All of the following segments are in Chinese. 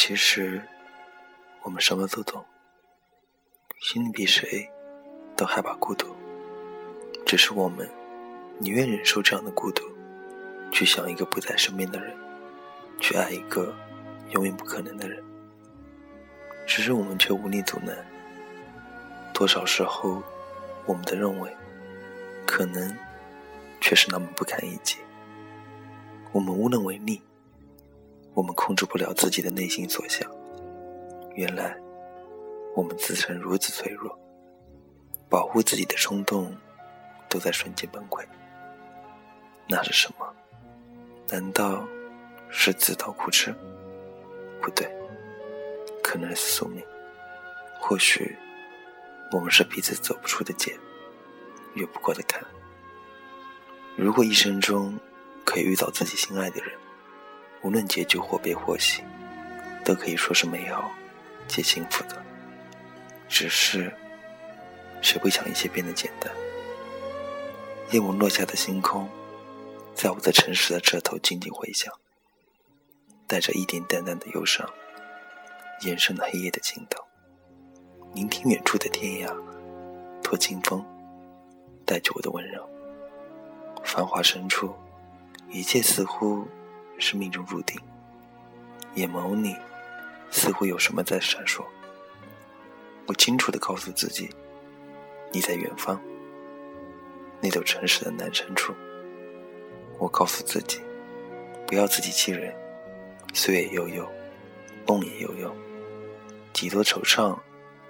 其实，我们什么都懂，心里比谁都害怕孤独。只是我们宁愿忍受这样的孤独，去想一个不在身边的人，去爱一个永远不可能的人。只是我们却无力阻拦。多少时候，我们的认为，可能却是那么不堪一击。我们无能为力，我们控制不了自己的内心所想。原来，我们自身如此脆弱，保护自己的冲动都在瞬间崩溃。那是什么？难道是自讨苦吃？不对，可能是宿命。或许。我们是彼此走不出的茧，越不过的坎。如果一生中可以遇到自己心爱的人，无论结局或悲或喜，都可以说是美好且幸福的。只是，谁不想一切变得简单？夜幕落下的星空，在我的城市的这头静静回响，带着一点淡淡的忧伤，延伸了黑夜的尽头。聆听远处的天涯，托清风，带着我的温柔。繁华深处，一切似乎是命中注定。眼眸里，似乎有什么在闪烁。我清楚的告诉自己，你在远方，那座城市的南山处。我告诉自己，不要自欺欺人。岁月悠悠，梦也悠悠，几多惆怅。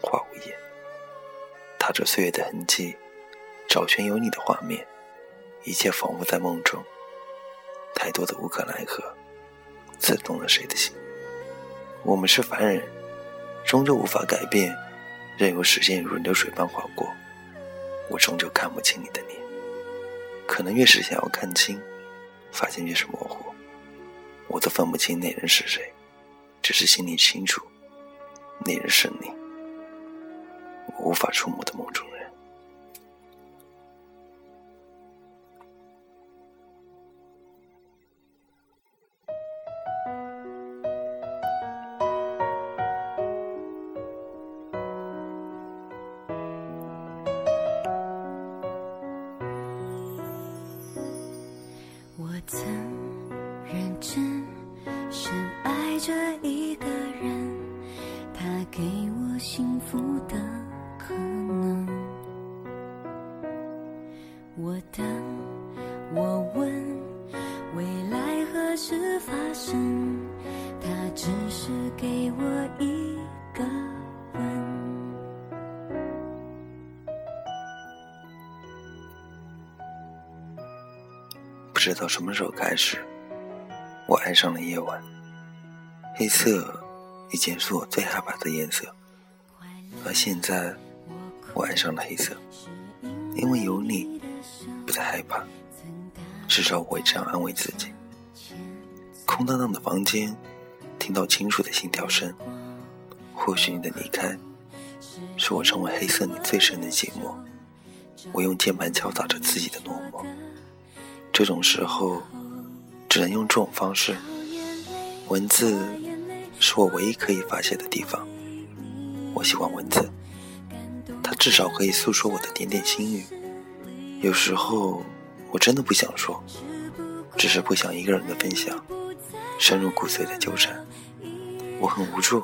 化无言，踏着岁月的痕迹，找寻有你的画面，一切仿佛在梦中。太多的无可奈何，刺痛了谁的心？我们是凡人，终究无法改变，任由时间如流水般划过，我终究看不清你的脸。可能越是想要看清，发现越是模糊。我都分不清那人是谁，只是心里清楚，那人是你。我无法触摸的梦中人。着一个人，他给我幸福的。可能，我等，我问，未来何时发生？他只是给我一个吻。不知道什么时候开始，我爱上了夜晚。黑色以前是我最害怕的颜色，而现在。我爱上了黑色，因为有你，不再害怕。至少我会这样安慰自己。空荡荡的房间，听到清楚的心跳声。或许你的离开，是我成为黑色里最深的寂寞。我用键盘敲打着自己的落寞。这种时候，只能用这种方式。文字，是我唯一可以发泄的地方。我喜欢文字。它至少可以诉说我的点点心语。有时候我真的不想说，只是不想一个人的分享，深入骨髓的纠缠。我很无助，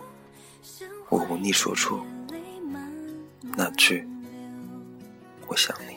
我无力说出那句“我想你”。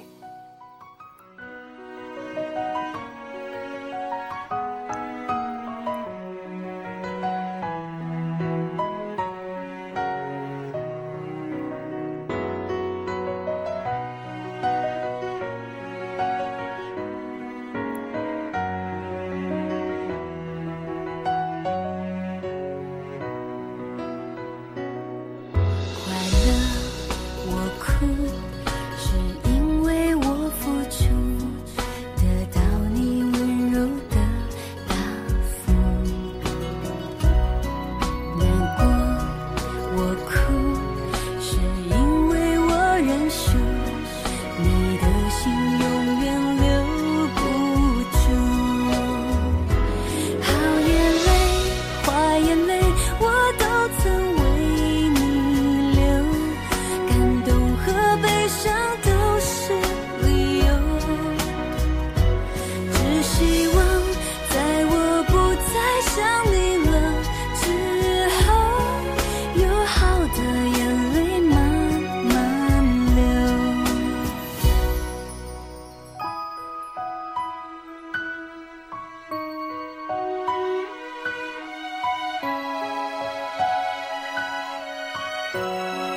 Bye.